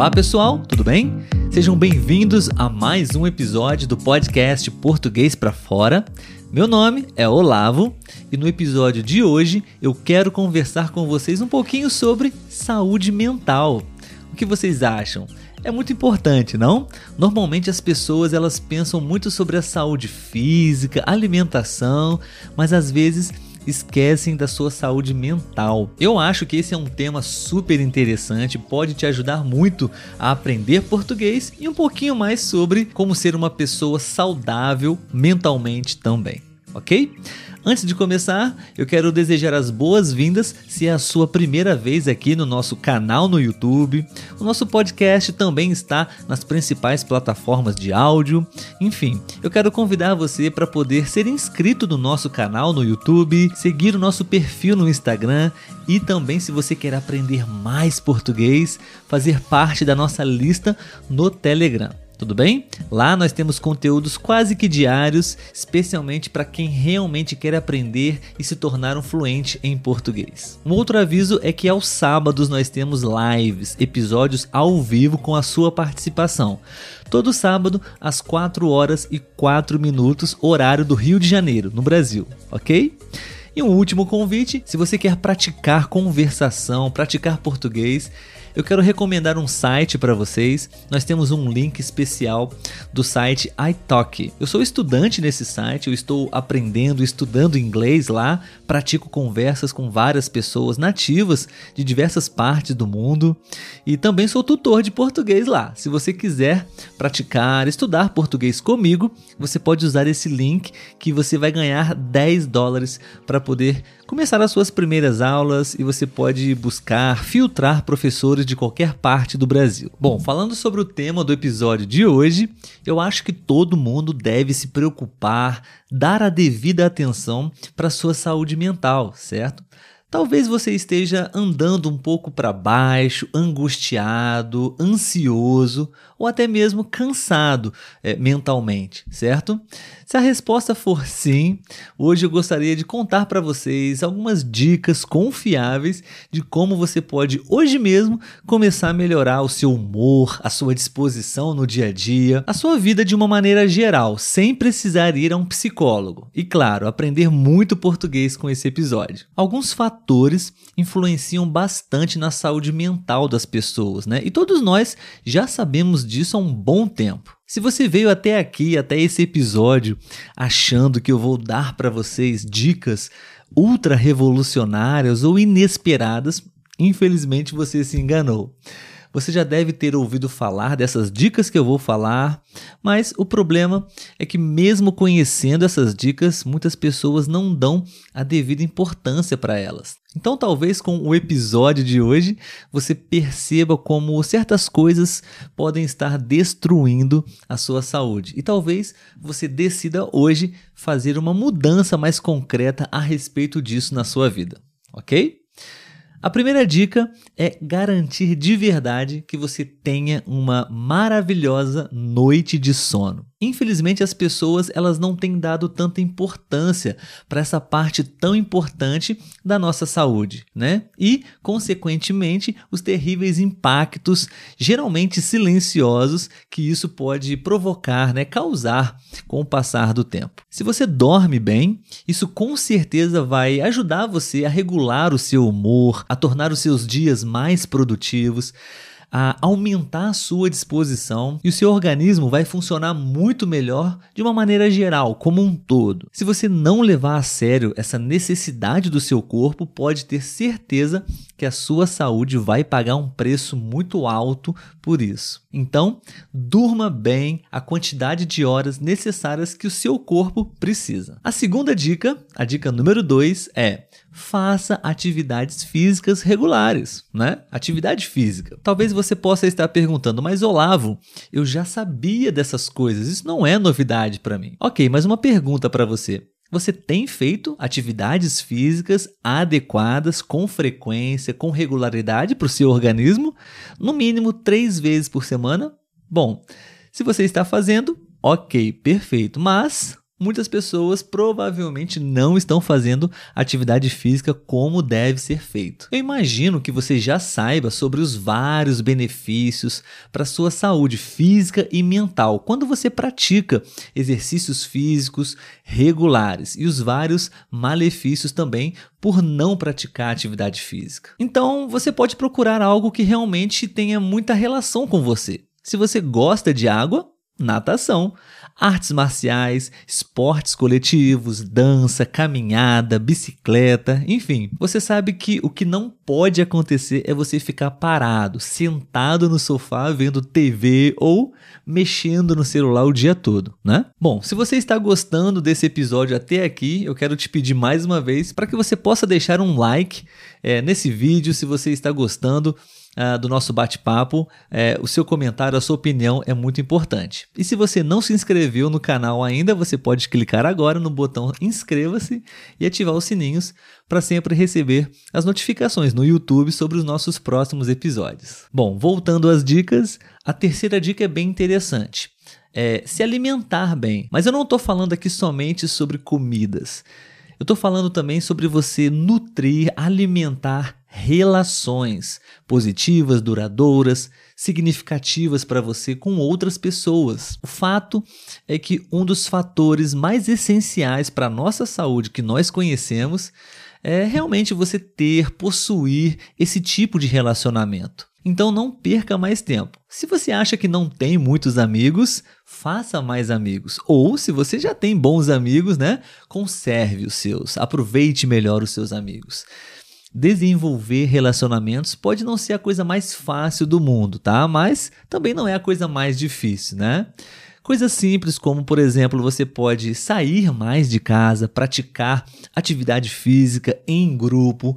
Olá pessoal, tudo bem? Sejam bem-vindos a mais um episódio do podcast Português para Fora. Meu nome é Olavo e no episódio de hoje eu quero conversar com vocês um pouquinho sobre saúde mental. O que vocês acham? É muito importante, não? Normalmente as pessoas elas pensam muito sobre a saúde física, alimentação, mas às vezes esquecem da sua saúde mental. Eu acho que esse é um tema super interessante, pode te ajudar muito a aprender português e um pouquinho mais sobre como ser uma pessoa saudável mentalmente também, ok? Antes de começar, eu quero desejar as boas-vindas se é a sua primeira vez aqui no nosso canal no YouTube. O nosso podcast também está nas principais plataformas de áudio. Enfim, eu quero convidar você para poder ser inscrito no nosso canal no YouTube, seguir o nosso perfil no Instagram e também, se você quer aprender mais português, fazer parte da nossa lista no Telegram tudo bem? Lá nós temos conteúdos quase que diários, especialmente para quem realmente quer aprender e se tornar um fluente em português. Um outro aviso é que aos sábados nós temos lives, episódios ao vivo com a sua participação. Todo sábado às 4 horas e 4 minutos, horário do Rio de Janeiro, no Brasil, ok? E um último convite: se você quer praticar conversação, praticar português, eu quero recomendar um site para vocês. Nós temos um link especial do site iTalk. Eu sou estudante nesse site, eu estou aprendendo, estudando inglês lá, pratico conversas com várias pessoas nativas de diversas partes do mundo e também sou tutor de português lá. Se você quiser praticar, estudar português comigo, você pode usar esse link que você vai ganhar 10 dólares para poder começar as suas primeiras aulas e você pode buscar filtrar professores de qualquer parte do Brasil. Bom, falando sobre o tema do episódio de hoje, eu acho que todo mundo deve se preocupar, dar a devida atenção para sua saúde mental, certo? Talvez você esteja andando um pouco para baixo, angustiado, ansioso ou até mesmo cansado é, mentalmente, certo? Se a resposta for sim, hoje eu gostaria de contar para vocês algumas dicas confiáveis de como você pode hoje mesmo começar a melhorar o seu humor, a sua disposição no dia a dia, a sua vida de uma maneira geral, sem precisar ir a um psicólogo. E claro, aprender muito português com esse episódio. Alguns fatores influenciam bastante na saúde mental das pessoas, né? E todos nós já sabemos disso há um bom tempo. Se você veio até aqui, até esse episódio, achando que eu vou dar para vocês dicas ultra revolucionárias ou inesperadas, infelizmente você se enganou. Você já deve ter ouvido falar dessas dicas que eu vou falar, mas o problema é que, mesmo conhecendo essas dicas, muitas pessoas não dão a devida importância para elas. Então, talvez com o episódio de hoje você perceba como certas coisas podem estar destruindo a sua saúde. E talvez você decida hoje fazer uma mudança mais concreta a respeito disso na sua vida, ok? A primeira dica é garantir de verdade que você tenha uma maravilhosa noite de sono. Infelizmente as pessoas elas não têm dado tanta importância para essa parte tão importante da nossa saúde, né? E consequentemente os terríveis impactos, geralmente silenciosos, que isso pode provocar, né, causar com o passar do tempo. Se você dorme bem, isso com certeza vai ajudar você a regular o seu humor, a tornar os seus dias mais produtivos a aumentar a sua disposição e o seu organismo vai funcionar muito melhor de uma maneira geral, como um todo. Se você não levar a sério essa necessidade do seu corpo, pode ter certeza que a sua saúde vai pagar um preço muito alto por isso. Então, durma bem a quantidade de horas necessárias que o seu corpo precisa. A segunda dica, a dica número 2 é faça atividades físicas regulares, né? Atividade física. Talvez você possa estar perguntando, mas Olavo, eu já sabia dessas coisas, isso não é novidade para mim. Ok, mas uma pergunta para você. Você tem feito atividades físicas adequadas, com frequência, com regularidade para o seu organismo? No mínimo três vezes por semana? Bom, se você está fazendo, ok, perfeito. Mas muitas pessoas provavelmente não estão fazendo atividade física como deve ser feito. Eu imagino que você já saiba sobre os vários benefícios para sua saúde física e mental quando você pratica exercícios físicos regulares e os vários malefícios também por não praticar atividade física. Então, você pode procurar algo que realmente tenha muita relação com você. Se você gosta de água, natação artes marciais, esportes coletivos, dança, caminhada, bicicleta, enfim. Você sabe que o que não pode acontecer é você ficar parado, sentado no sofá vendo TV ou mexendo no celular o dia todo, né? Bom, se você está gostando desse episódio até aqui, eu quero te pedir mais uma vez para que você possa deixar um like é, nesse vídeo se você está gostando uh, do nosso bate-papo. É, o seu comentário, a sua opinião é muito importante. E se você não se inscreveu no canal ainda, você pode clicar agora no botão inscreva-se e ativar os sininhos para sempre receber as notificações no YouTube sobre os nossos próximos episódios. Bom, voltando às dicas, a terceira dica é bem interessante. É se alimentar bem. Mas eu não estou falando aqui somente sobre comidas. Eu estou falando também sobre você nutrir, alimentar relações positivas, duradouras, significativas para você com outras pessoas. O fato é que um dos fatores mais essenciais para a nossa saúde que nós conhecemos é realmente você ter, possuir esse tipo de relacionamento. Então não perca mais tempo. Se você acha que não tem muitos amigos, faça mais amigos. Ou se você já tem bons amigos, né, conserve os seus, aproveite melhor os seus amigos. Desenvolver relacionamentos pode não ser a coisa mais fácil do mundo, tá? Mas também não é a coisa mais difícil, né? Coisas simples como, por exemplo, você pode sair mais de casa, praticar atividade física em grupo,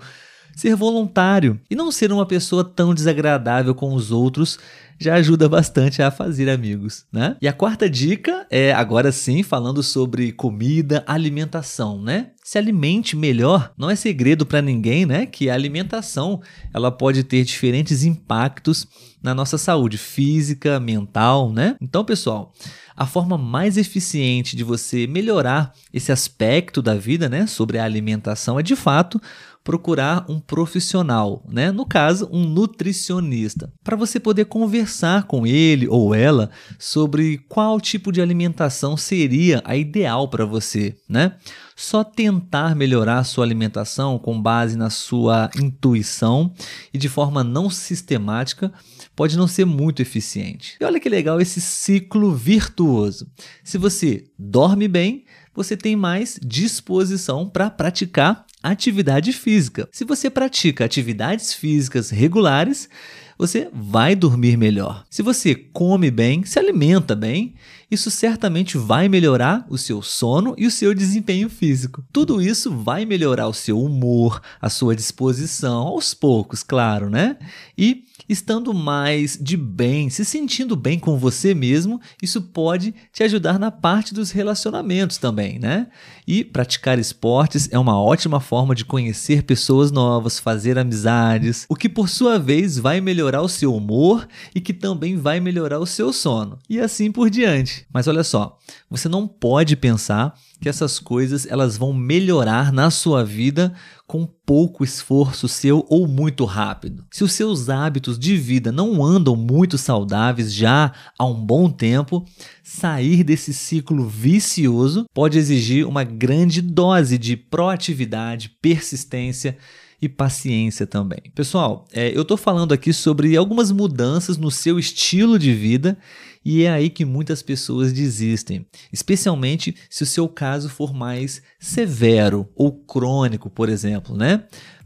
ser voluntário e não ser uma pessoa tão desagradável com os outros já ajuda bastante a fazer amigos, né? E a quarta dica é, agora sim, falando sobre comida, alimentação, né? Se alimente melhor. Não é segredo para ninguém, né, que a alimentação, ela pode ter diferentes impactos na nossa saúde física, mental, né? Então, pessoal, a forma mais eficiente de você melhorar esse aspecto da vida, né, sobre a alimentação é de fato procurar um profissional, né? No caso, um nutricionista, para você poder conversar com ele ou ela sobre qual tipo de alimentação seria a ideal para você, né? Só tentar melhorar a sua alimentação com base na sua intuição e de forma não sistemática pode não ser muito eficiente. E olha que legal esse ciclo virtuoso. Se você dorme bem, você tem mais disposição para praticar atividade física. Se você pratica atividades físicas regulares, você vai dormir melhor. Se você come bem, se alimenta bem, isso certamente vai melhorar o seu sono e o seu desempenho físico. Tudo isso vai melhorar o seu humor, a sua disposição, aos poucos, claro, né? E estando mais de bem, se sentindo bem com você mesmo, isso pode te ajudar na parte dos relacionamentos também, né? E praticar esportes é uma ótima forma de conhecer pessoas novas, fazer amizades, o que por sua vez vai melhorar o seu humor e que também vai melhorar o seu sono. E assim por diante. Mas olha só, você não pode pensar que essas coisas elas vão melhorar na sua vida com pouco esforço seu ou muito rápido. Se os seus hábitos de vida não andam muito saudáveis já há um bom tempo, sair desse ciclo vicioso pode exigir uma grande dose de proatividade, persistência e paciência também. Pessoal, é, eu estou falando aqui sobre algumas mudanças no seu estilo de vida e é aí que muitas pessoas desistem, especialmente se o seu caso for mais severo ou crônico, por exemplo, né?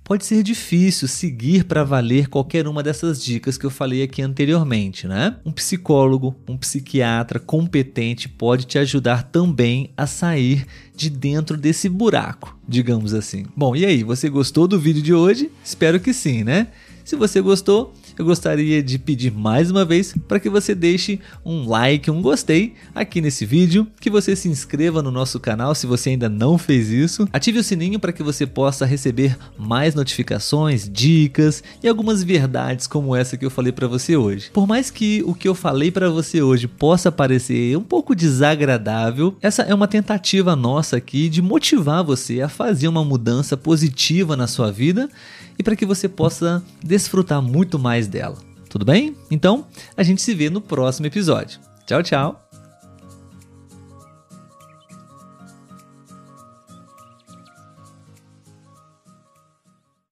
Pode ser difícil seguir para valer qualquer uma dessas dicas que eu falei aqui anteriormente, né? Um psicólogo, um psiquiatra competente pode te ajudar também a sair de dentro desse buraco, digamos assim. Bom, e aí, você gostou do vídeo de hoje? Espero que sim, né? Se você gostou, eu gostaria de pedir mais uma vez para que você deixe um like, um gostei aqui nesse vídeo, que você se inscreva no nosso canal se você ainda não fez isso, ative o sininho para que você possa receber mais notificações, dicas e algumas verdades como essa que eu falei para você hoje. Por mais que o que eu falei para você hoje possa parecer um pouco desagradável, essa é uma tentativa nossa aqui de motivar você a fazer uma mudança positiva na sua vida e para que você possa desfrutar muito mais dela. Tudo bem? Então, a gente se vê no próximo episódio. Tchau, tchau!